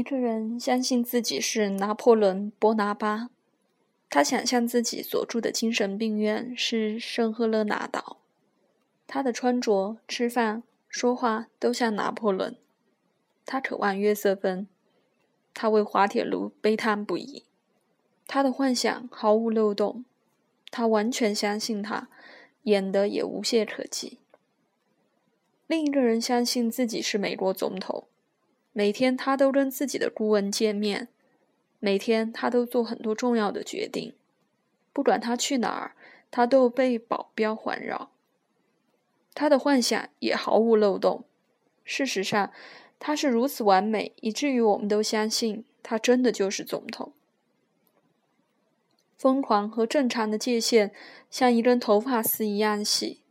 一个人相信自己是拿破仑·波拿巴，他想象自己所住的精神病院是圣赫勒拿岛，他的穿着、吃饭、说话都像拿破仑。他渴望约瑟芬，他为滑铁卢悲叹不已。他的幻想毫无漏洞，他完全相信他，演得也无懈可击。另一个人相信自己是美国总统，每天他都跟自己的顾问见面，每天他都做很多重要的决定，不管他去哪儿，他都被保镖环绕。他的幻想也毫无漏洞，事实上。他是如此完美，以至于我们都相信他真的就是总统。疯狂和正常的界限像一根头发丝一样细，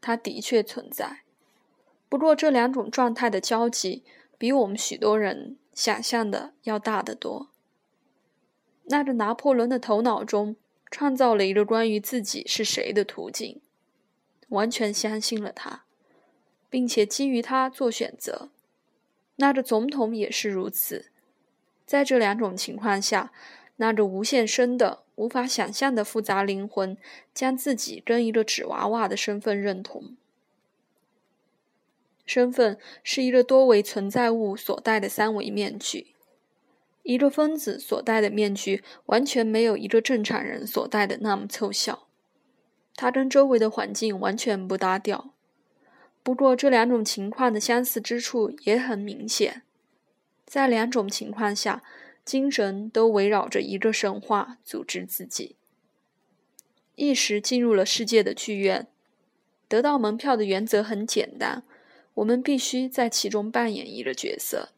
它的确存在。不过，这两种状态的交集比我们许多人想象的要大得多。那个拿破仑的头脑中创造了一个关于自己是谁的途径，完全相信了他，并且基于他做选择。那个总统也是如此，在这两种情况下，那个无限深的、无法想象的复杂灵魂，将自己跟一个纸娃娃的身份认同。身份是一个多维存在物所戴的三维面具，一个疯子所戴的面具完全没有一个正常人所戴的那么凑效，它跟周围的环境完全不搭调。不过，这两种情况的相似之处也很明显。在两种情况下，精神都围绕着一个神话组织自己。意识进入了世界的剧院，得到门票的原则很简单：我们必须在其中扮演一个角色。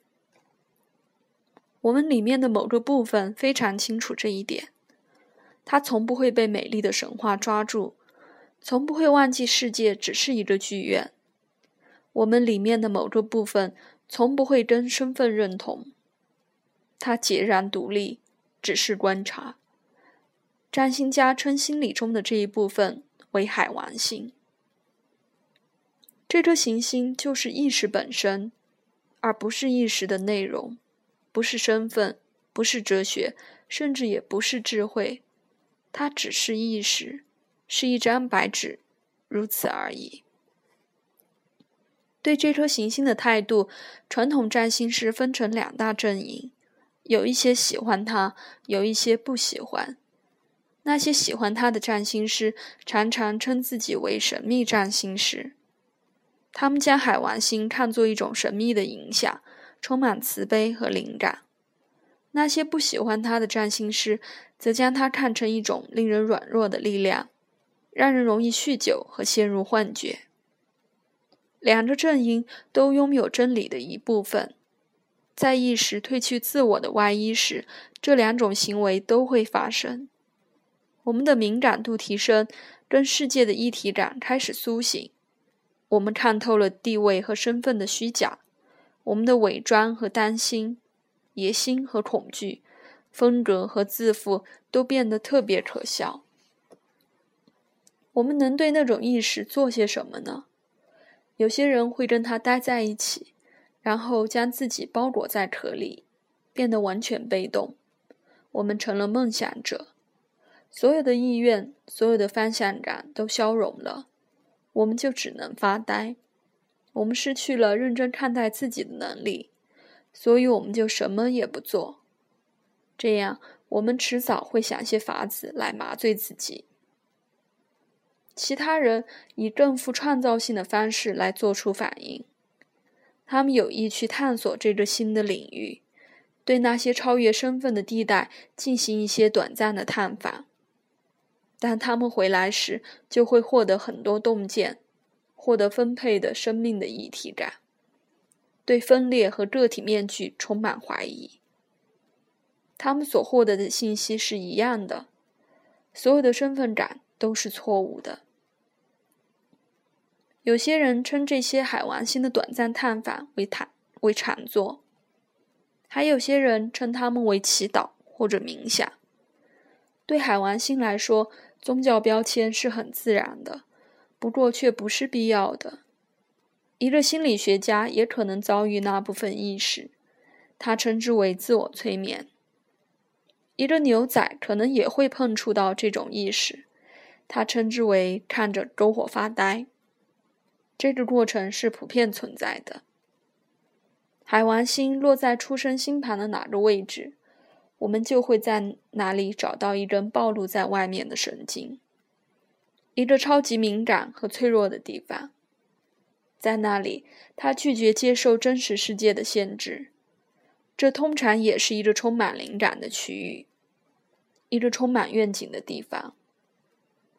我们里面的某个部分非常清楚这一点，它从不会被美丽的神话抓住，从不会忘记世界只是一个剧院。我们里面的某个部分从不会跟身份认同，它截然独立，只是观察。占星家称心理中的这一部分为海王星。这颗行星就是意识本身，而不是意识的内容，不是身份，不是哲学，甚至也不是智慧。它只是意识，是一张白纸，如此而已。对这颗行星的态度，传统占星师分成两大阵营，有一些喜欢它，有一些不喜欢。那些喜欢它的占星师常常称自己为神秘占星师，他们将海王星看作一种神秘的影响，充满慈悲和灵感。那些不喜欢它的占星师则将它看成一种令人软弱的力量，让人容易酗酒和陷入幻觉。两个阵营都拥有真理的一部分，在意识褪去自我的外衣时，这两种行为都会发生。我们的敏感度提升，跟世界的一体感开始苏醒。我们看透了地位和身份的虚假，我们的伪装和担心、野心和恐惧、风格和自负都变得特别可笑。我们能对那种意识做些什么呢？有些人会跟他待在一起，然后将自己包裹在壳里，变得完全被动。我们成了梦想者，所有的意愿、所有的方向感都消融了，我们就只能发呆。我们失去了认真看待自己的能力，所以我们就什么也不做。这样，我们迟早会想些法子来麻醉自己。其他人以更富创造性的方式来做出反应，他们有意去探索这个新的领域，对那些超越身份的地带进行一些短暂的探访。但他们回来时就会获得很多洞见，获得分配的生命的一体感，对分裂和个体面具充满怀疑。他们所获得的信息是一样的，所有的身份感都是错误的。有些人称这些海王星的短暂探访为坦为禅坐，还有些人称他们为祈祷或者冥想。对海王星来说，宗教标签是很自然的，不过却不是必要的。一个心理学家也可能遭遇那部分意识，他称之为自我催眠。一个牛仔可能也会碰触到这种意识，他称之为看着篝火发呆。这个过程是普遍存在的。海王星落在出生星盘的哪个位置，我们就会在哪里找到一根暴露在外面的神经，一个超级敏感和脆弱的地方。在那里，他拒绝接受真实世界的限制。这通常也是一个充满灵感的区域，一个充满愿景的地方。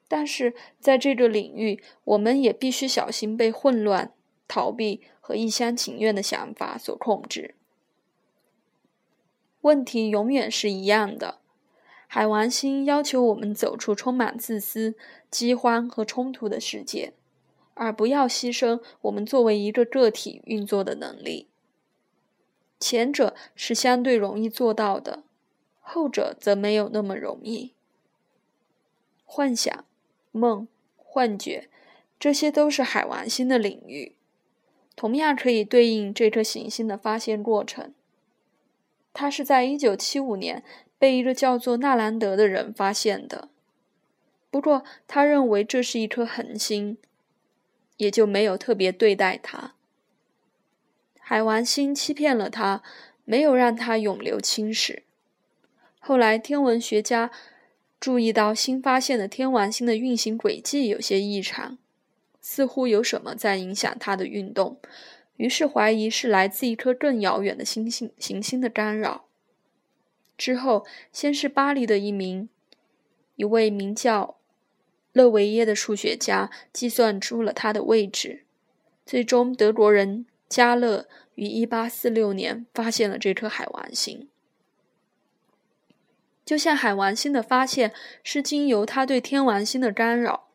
但是，在这个领域，我们也必须小心被混乱、逃避和一厢情愿的想法所控制。问题永远是一样的：海王星要求我们走出充满自私、饥荒和冲突的世界。而不要牺牲我们作为一个个体运作的能力。前者是相对容易做到的，后者则没有那么容易。幻想、梦、幻觉，这些都是海王星的领域，同样可以对应这颗行星的发现过程。它是在1975年被一个叫做纳兰德的人发现的，不过他认为这是一颗恒星。也就没有特别对待他。海王星欺骗了他，没有让他永留青史。后来，天文学家注意到新发现的天王星的运行轨迹有些异常，似乎有什么在影响它的运动，于是怀疑是来自一颗更遥远的星星行星的干扰。之后，先是巴黎的一名一位名叫。勒维耶的数学家计算出了它的位置，最终德国人加勒于1846年发现了这颗海王星。就像海王星的发现是经由他对天王星的干扰，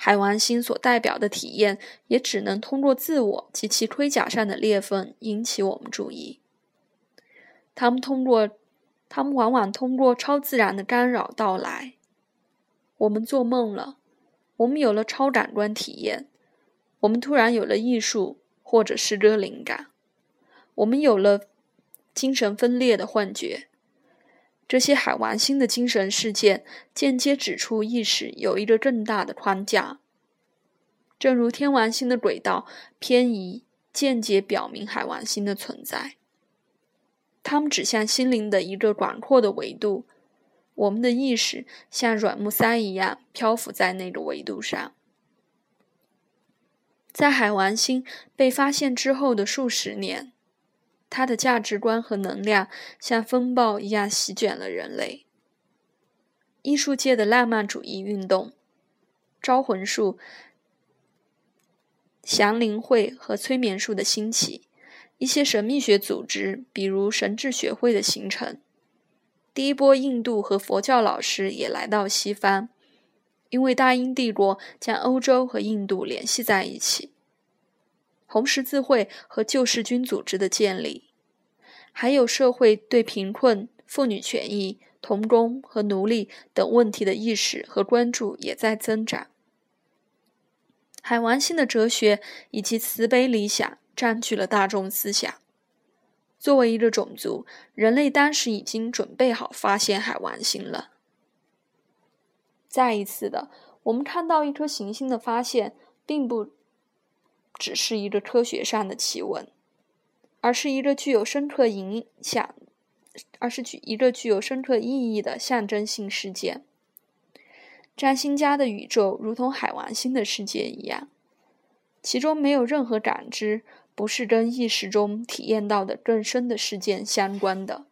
海王星所代表的体验也只能通过自我及其盔甲上的裂缝引起我们注意。他们通过，他们往往通过超自然的干扰到来。我们做梦了，我们有了超感官体验，我们突然有了艺术或者诗歌灵感，我们有了精神分裂的幻觉。这些海王星的精神事件间接指出意识有一个更大的框架，正如天王星的轨道偏移间接表明海王星的存在。它们指向心灵的一个广阔的维度。我们的意识像软木塞一样漂浮在那个维度上。在海王星被发现之后的数十年，它的价值观和能量像风暴一样席卷了人类。艺术界的浪漫主义运动、招魂术、降灵会和催眠术的兴起，一些神秘学组织，比如神智学会的形成。第一波印度和佛教老师也来到西方，因为大英帝国将欧洲和印度联系在一起。红十字会和救世军组织的建立，还有社会对贫困、妇女权益、童工和奴隶等问题的意识和关注也在增长。海王星的哲学以及慈悲理想占据了大众思想。作为一个种族，人类当时已经准备好发现海王星了。再一次的，我们看到一颗行星的发现，并不只是一个科学上的奇闻，而是一个具有深刻影响，而是具一个具有深刻意义的象征性事件。占星家的宇宙如同海王星的世界一样，其中没有任何感知。不是跟意识中体验到的更深的事件相关的。